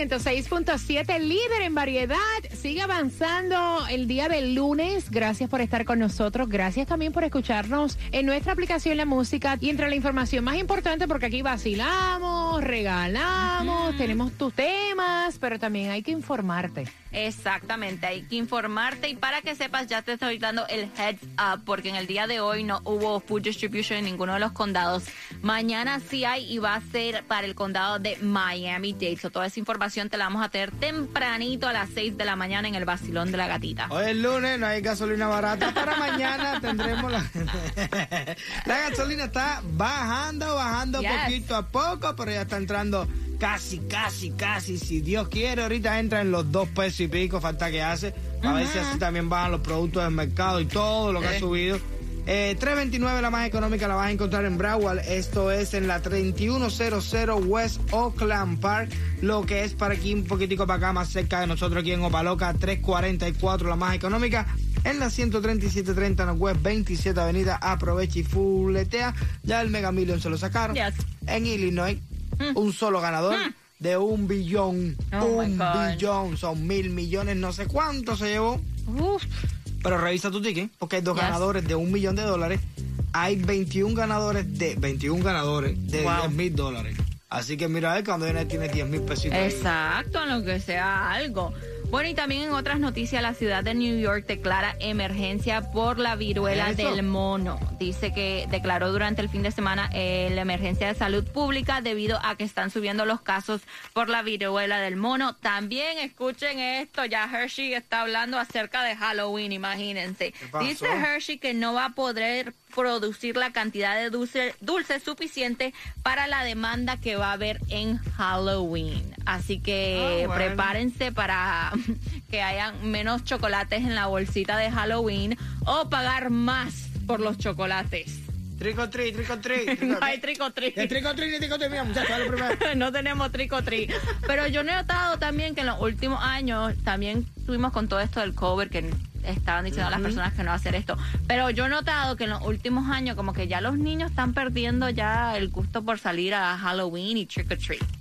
106.7, líder en variedad, sigue avanzando el día del lunes. Gracias por estar con nosotros. Gracias también por escucharnos en nuestra aplicación La Música. Y entre la información más importante, porque aquí vacilamos, regalamos, tenemos tus temas, pero también hay que informarte. Exactamente, hay que informarte y para que sepas ya te estoy dando el heads up porque en el día de hoy no hubo food distribution en ninguno de los condados. Mañana sí hay y va a ser para el condado de Miami-Dade. So, toda esa información te la vamos a tener tempranito a las 6 de la mañana en el vacilón de la gatita. Hoy es lunes, no hay gasolina barata. Para mañana tendremos la. la gasolina está bajando, bajando Yes. poquito a poco, pero ya está entrando casi, casi, casi. Si Dios quiere, ahorita entra en los dos pesos y pico, falta que hace. A ver si así también bajan los productos del mercado y todo lo que ha subido. Eh, 329 la más económica la vas a encontrar en Broward. Esto es en la 3100 West Oakland Park. Lo que es para aquí un poquitico para acá, más cerca de nosotros aquí en Opaloca. 344 la más económica. En la 13730 Northwest 27 Avenida. Aprovecha y fuletea. Ya el Mega Million se lo sacaron. Yes. En Illinois, un solo ganador. De un billón, Oh, un billón, son mil millones, no sé cuánto se llevó. Uf, Pero revisa tu ticket, porque hay dos Yes. ganadores de un millón de dólares. Hay 21 ganadores de 21 ganadores de Wow. 10 mil dólares. Así que mira, ver cuando viene tiene 10 mil pesitos. Exacto, en lo que sea algo. Bueno, y también en otras noticias, la ciudad de New York declara emergencia por la viruela ¿Eso? del mono. Dice que declaró durante el fin de semana eh, la emergencia de salud pública debido a que están subiendo los casos por la viruela del mono. También escuchen esto, ya Hershey está hablando acerca de Halloween, imagínense. Dice Hershey que no va a poder producir la cantidad de dulce, dulce suficiente para la demanda que va a haber en Halloween. Así que Ah, bueno. prepárense para que hayan menos chocolates en la bolsita de Halloween o pagar más por los chocolates. Trico tri, trico tri. No hay trico tri. El trico tri, trico tri, mira, muchachos, primero. no tenemos trico tri. Pero yo he notado también que en los últimos años también tuvimos con todo esto del cover que estaban diciendo a las personas que no hacer esto. Pero yo he notado que en los últimos años como que ya los niños están perdiendo ya el gusto por salir a Halloween y trick or treat.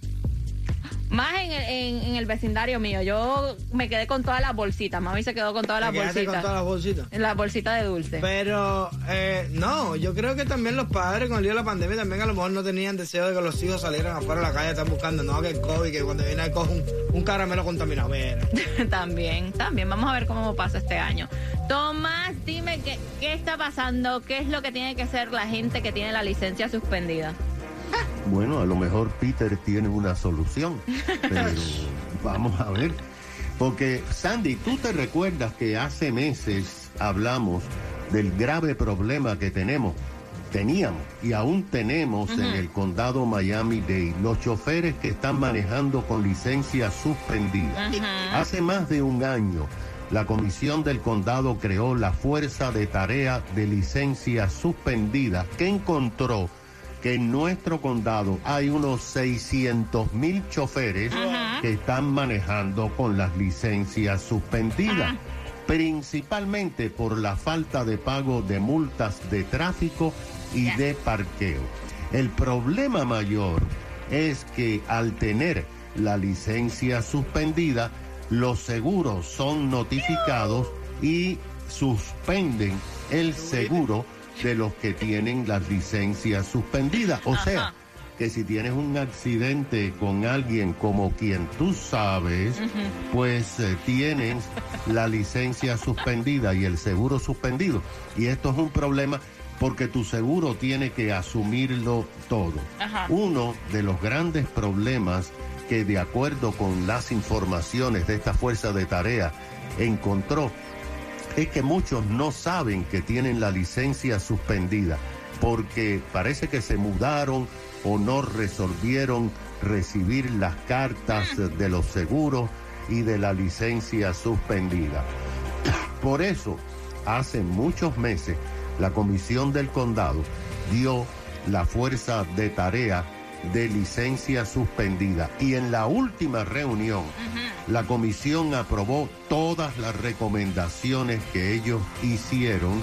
Más en el, en, en el vecindario mío. Yo me quedé con todas las bolsitas. Mami se quedó con todas las quedaste con bolsitas. todas las bolsitas. En la bolsita de dulce. Pero, eh, no, yo creo que también los padres con el lío de la pandemia también a lo mejor no tenían deseo de que los hijos salieran afuera a la calle, están buscando, no, que el COVID, que cuando viene a coger un, un caramelo contaminado. Mira. también, también. Vamos a ver cómo pasa este año. Tomás, dime qué, qué está pasando, qué es lo que tiene que hacer la gente que tiene la licencia suspendida. Bueno, a lo mejor Peter tiene una solución, pero vamos a ver. Porque, Sandy, tú te recuerdas que hace meses hablamos del grave problema que tenemos, teníamos y aún tenemos en el condado Miami-Dade, los choferes que están manejando con licencia suspendida. Hace más de un año, la comisión del condado creó la Fuerza de Tarea de Licencia Suspendida que encontró que en nuestro condado hay unos 600 mil choferes que están manejando con las licencias suspendidas, principalmente por la falta de pago de multas de tráfico y de parqueo. El problema mayor es que al tener la licencia suspendida, los seguros son notificados y suspenden el seguro de los que tienen las licencias suspendidas. O sea, que si tienes un accidente con alguien como quien tú sabes, pues eh, tienes la licencia suspendida y el seguro suspendido. Y esto es un problema porque tu seguro tiene que asumirlo todo. Ajá. Uno de los grandes problemas que de acuerdo con las informaciones de esta fuerza de tarea encontró es que muchos no saben que tienen la licencia suspendida porque parece que se mudaron o no resolvieron recibir las cartas de los seguros y de la licencia suspendida. Por eso, hace muchos meses, la Comisión del Condado dio la fuerza de tarea de licencia suspendida. Y en la última reunión la comisión aprobó todas las recomendaciones que ellos hicieron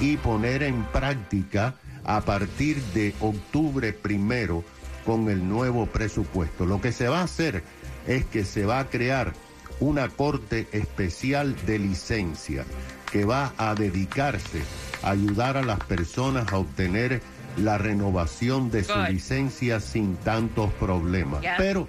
y poner en práctica a partir de octubre primero con el nuevo presupuesto. Lo que se va a hacer es que se va a crear una corte especial de licencia que va a dedicarse a ayudar a las personas a obtener la renovación de su licencia sin tantos problemas. Yeah. Pero,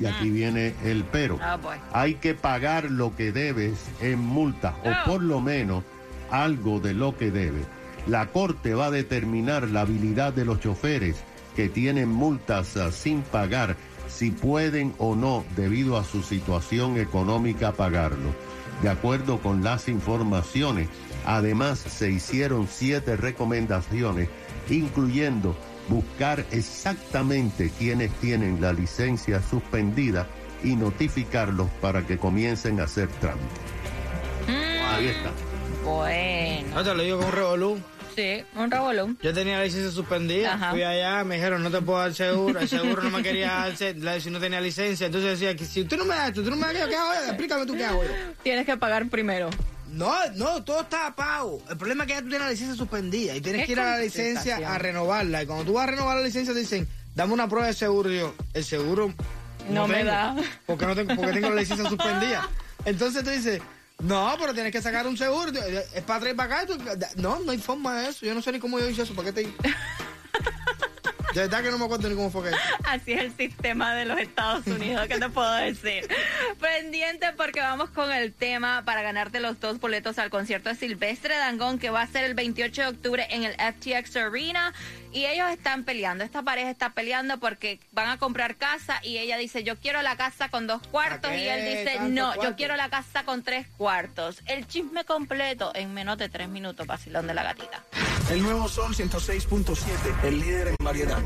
y aquí viene el pero, Oh, boy. hay que pagar lo que debes en multa Oh. o por lo menos algo de lo que debe. La corte va a determinar la habilidad de los choferes que tienen multas ah, sin pagar si pueden o no debido a su situación económica pagarlo. De acuerdo con las informaciones, además se hicieron siete recomendaciones, incluyendo buscar exactamente quienes tienen la licencia suspendida y notificarlos para que comiencen a hacer trámite. Ahí está. Bueno. No te lo digo con revolú. Sí, un revolú. Yo tenía la licencia suspendida. Ajá. Fui allá, me dijeron, no te puedo dar seguro. El seguro no me quería dar la- si no tenía licencia. Entonces decía, que si tú no me das esto, tú no me das aquello, ¿qué hago yo? Explícame tú qué hago yo. Tienes que pagar primero. No, no, todo está a pago. El problema es que ya tú tienes la licencia suspendida y tienes ¿Qué que ir a la licencia a renovarla. Y cuando tú vas a renovar la licencia te dicen, dame una prueba de seguro. Y yo, el seguro No me tengo, da. Porque, no tengo, porque tengo la licencia suspendida. Entonces tú dices, no, pero tienes que sacar un seguro. Es para atrás y para acá. no, no hay forma de eso. Yo no sé ni cómo yo hice eso. ¿Para qué te De verdad que no me acuerdo ni cómo fue que hice. Así es el sistema de los Estados Unidos, ¿qué te puedo decir? Pendiente porque vamos con el tema para ganarte los dos boletos al concierto de Silvestre Dangón que va a ser el 28 de octubre en el FTX Arena y ellos están peleando, esta pareja está peleando porque van a comprar casa y ella dice yo quiero la casa con dos cuartos ¿Para y él dice no, yo quiero la casa con tres cuartos. El chisme completo en menos de tres minutos, vacilón de la gatita. El nuevo Sol 106.7, el líder en variedad.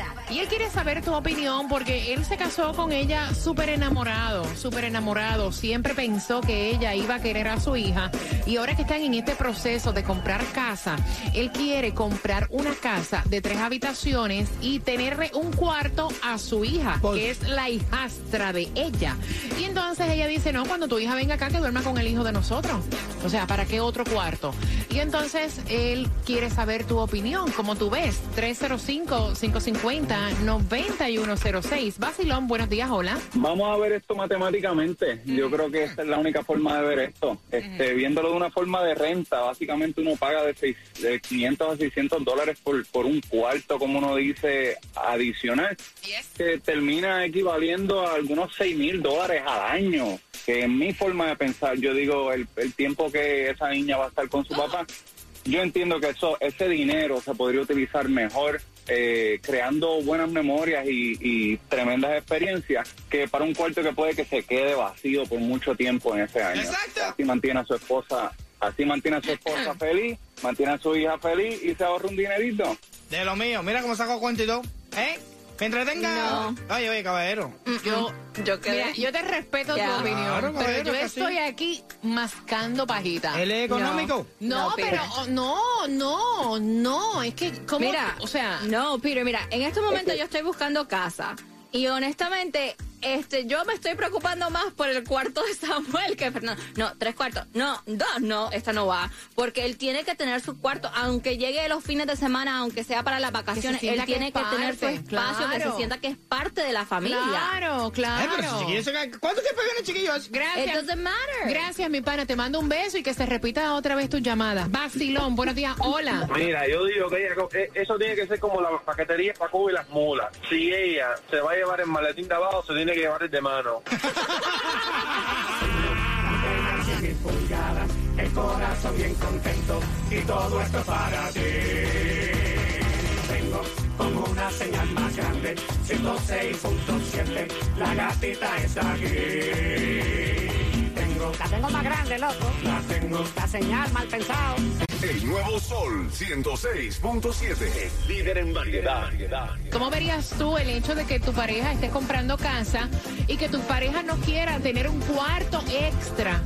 Y él quiere saber tu opinión porque él se casó con ella súper enamorado, súper enamorado. Siempre pensó que ella iba a querer a su hija. Y ahora que están en este proceso de comprar casa, él quiere comprar una casa de tres habitaciones y tenerle un cuarto a su hija, Por- que es la hijastra de ella. Y entonces ella dice, no, cuando tu hija venga acá, que duerma con el hijo de nosotros. O sea, ¿para qué otro cuarto? Y entonces él quiere saber tu opinión, como tú ves. 305-550-9106. Basilón, buenos días, hola. Vamos a ver esto matemáticamente. Yo creo que esta es la única forma de ver esto. Este, viéndolo de una forma de renta, básicamente uno paga de, seis- de 500 a 600 dólares por, por un cuarto, como uno dice, adicional, que termina equivaliendo a algunos 6 mil dólares al año. Que en mi forma de pensar, yo digo, el, el tiempo que esa niña va a estar con su papá, yo entiendo que eso, ese dinero se podría utilizar mejor eh, creando buenas memorias y, y tremendas experiencias que para un cuarto que puede que se quede vacío por mucho tiempo en ese año. Exacto. Así mantiene a su esposa, así mantiene a su esposa feliz, mantiene a su hija feliz y se ahorra un dinerito. De lo mío. Mira cómo saco cuenta y todo. ¿Eh? Me entretenga. Oye, oye, caballero. Yo, Yo mira, yo te respeto Ya. tu opinión, Claro, pero yo sí. estoy aquí mascando pajita. ¿Él es económico? No, No, pero oh, no, no, no, es que como, Mira, o sea, no, Peter, mira, en este momento yo estoy buscando casa y honestamente, este, yo me estoy preocupando más por el cuarto de Samuel que Fernando. No, tres cuartos, no, dos, no, esta no va, porque él tiene que tener su cuarto, aunque llegue los fines de semana, aunque sea para las vacaciones, él que tiene que, tener su espacio, que se sienta que es parte de la familia. claro, claro. pero se cae- ¿Cuánto tiempo viene chiquillo? It Gracias. doesn't matter. Gracias, mi pana. Te mando un beso y que se repita otra vez tu llamada. Basilón, buenos días. Hola. Mira, yo digo que ella- eh, eso tiene que ser como la paquetería Paco y las mulas. Si ella se va a llevar el maletín de abajo, se tiene que llevar el de mano. El corazón bien contento y todo esto para ti. Vengo la señal más grande, 106.7, la gatita está aquí. Tengo, la tengo más grande, loco. La tengo, la señal mal pensado. El nuevo Sol 106.7. El líder en variedad. ¿Cómo verías tú el hecho de que tu pareja esté comprando casa y que tu pareja no quiera tener un cuarto extra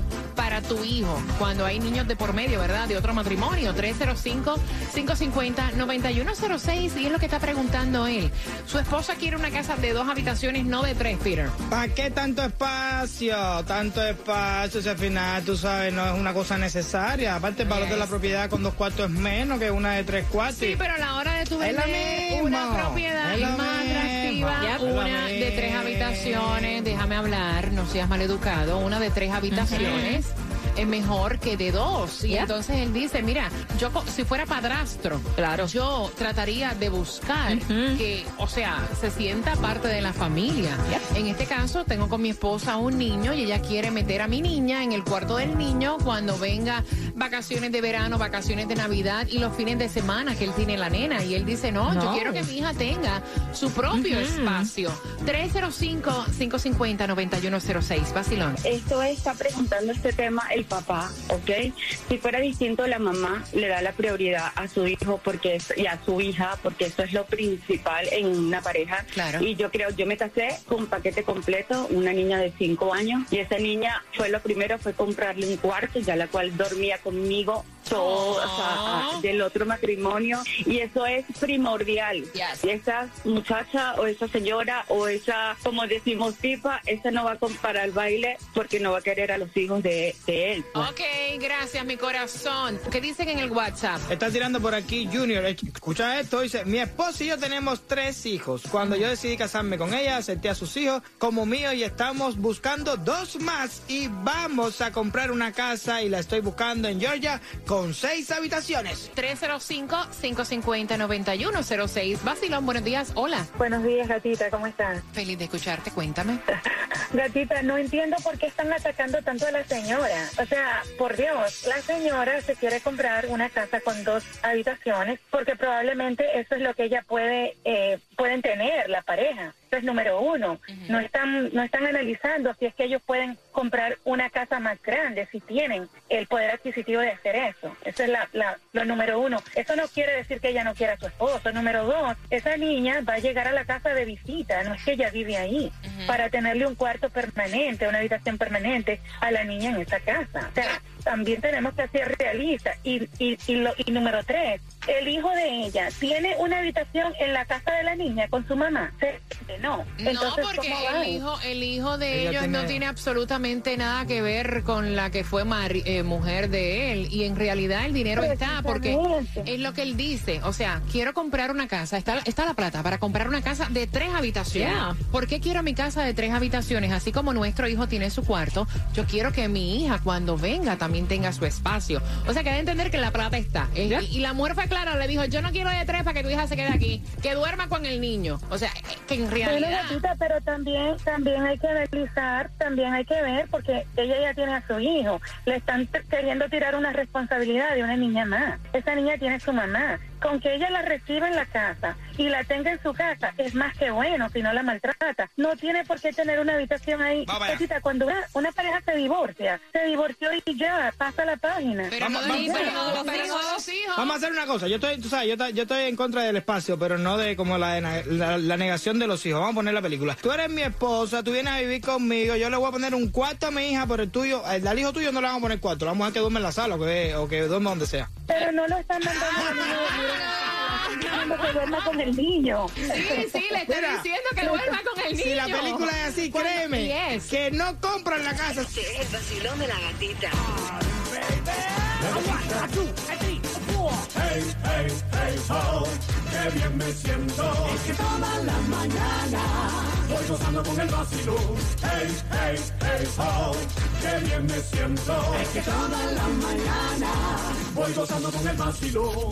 para tu hijo cuando hay niños de por medio, ¿verdad? De otro matrimonio. 305-550-9106 y es lo que está preguntando él. Su esposa quiere una casa de dos habitaciones, no de tres, Peter. ¿Para qué tanto espacio? Tanto espacio, si al final, tú sabes, no es una cosa necesaria. Aparte, el valor de la propiedad con dos cuartos es menos que una de tres cuartos. Sí, pero a la hora de tu vender una propiedad es más atractiva, una de tres habitaciones, déjame hablar, no seas maleducado, una de tres habitaciones. Es mejor que de dos. Y Ya. entonces él dice, mira, yo si fuera padrastro, Claro. yo trataría de buscar que, o sea, se sienta parte de la familia. En este caso, tengo con mi esposa un niño y ella quiere meter a mi niña en el cuarto del niño cuando venga vacaciones de verano, vacaciones de Navidad y los fines de semana que él tiene la nena. Y él dice, no, yo quiero que mi hija tenga su propio espacio. 305-550-9106, Basilón. Esto está preguntando este tema el papá, ¿ok? Si fuera distinto, la mamá le da la prioridad a su hijo porque es- y a su hija, porque eso es lo principal en una pareja. Claro. Y yo creo, yo me casé con un paquete completo, una niña de cinco años, y esa niña fue lo primero, fue comprarle un cuarto, ya la cual dormía conmigo todo, o sea, Oh. a- del otro matrimonio, y eso es primordial. Yes. Y esa muchacha o esa señora o esa, como decimos, tipa, esa no va a com- para el baile porque no va a querer a los hijos de, de él. pues. Ok, gracias, mi corazón. ¿Qué dicen en el WhatsApp? Está tirando por aquí Junior. Escucha esto, dice, mi esposa y yo tenemos tres hijos. Cuando yo decidí casarme con ella, acepté a sus hijos como mío y estamos buscando dos más y vamos a comprar una casa y la estoy buscando en Georgia con seis habitaciones. 305-550-9106. Basilón, buenos días. Hola. Buenos días, gatita, ¿cómo estás? Feliz de escucharte. Cuéntame. Gatita, no entiendo por qué están atacando tanto a la señora. O sea, por Dios, la señora se quiere comprar una casa con dos habitaciones porque probablemente eso es lo que ella puede eh, pueden tener la pareja. Eso es número uno. No están no están analizando si es que ellos pueden comprar una casa más grande si tienen el poder adquisitivo de hacer eso. Eso es la, la- lo número uno. Eso no quiere decir que ella no quiera a su esposo. Número dos, esa niña va a llegar a la casa de visita, no es que ella vive ahí, para tenerle un cuarto permanente, una habitación permanente a la niña en esa casa. O sea, también tenemos que ser realistas. Y, y, y, lo- y número tres, el hijo de ella tiene una habitación en la casa de la niña con su mamá. No, No, porque ¿cómo el hijo, el hijo de Ella ellos no tiene- absolutamente nada que ver con la que fue mari- eh, mujer de él. Y en realidad el dinero está porque es lo que él dice. O sea, quiero comprar una casa. Está, está la plata para comprar una casa de tres habitaciones. Yeah. ¿Por qué quiero mi casa de tres habitaciones? Así como nuestro hijo tiene su cuarto, yo quiero que mi hija cuando venga también tenga su espacio. O sea, que debe entender que la plata está. Eh, y, y la mujer fue clara, le dijo, yo no quiero de tres para que tu hija se quede aquí. Que duerma con el niño. O sea, eh, que en realidad... gatita, pero también, también hay que analizar, también hay que ver, porque ella ya tiene a su hijo. Le están queriendo tirar una responsabilidad de una niña más. Esa niña tiene su mamá. Con que ella la reciba en la casa y la tenga en su casa es más que bueno si no la maltrata. No tiene por qué tener una habitación ahí. Gatita, cuando una, una pareja se divorcia, se divorció y ya, pasa la página. Pero Vamos- no, vamos- pero vamos- pero no los hijos. Vamos a hacer una cosa. Yo estoy, tú sabes, yo, yo estoy en contra del espacio, pero no de como la, la, la negación de los hijos. Vamos a poner la película. Tú eres mi esposa, tú vienes a vivir conmigo. Yo le voy a poner un cuarto a mi hija, pero el tuyo, el, al hijo tuyo no le vamos a poner cuatro. Le vamos a que duerme en la sala o que, o que duerma donde sea. Pero no lo están mandando a duerma con el niño. Sí, sí, le estoy Mira, diciendo que duerma con el niño. Si la película es así, créeme, Yes. que no compran la casa. Este es el vacilón de la gatita. Hey, hey, hey, ho, qué bien me siento. Es que toda la mañana voy gozando con el vacilón. Hey, hey, hey, ho, qué bien me siento. Es que toda la mañana voy gozando con el vacilón.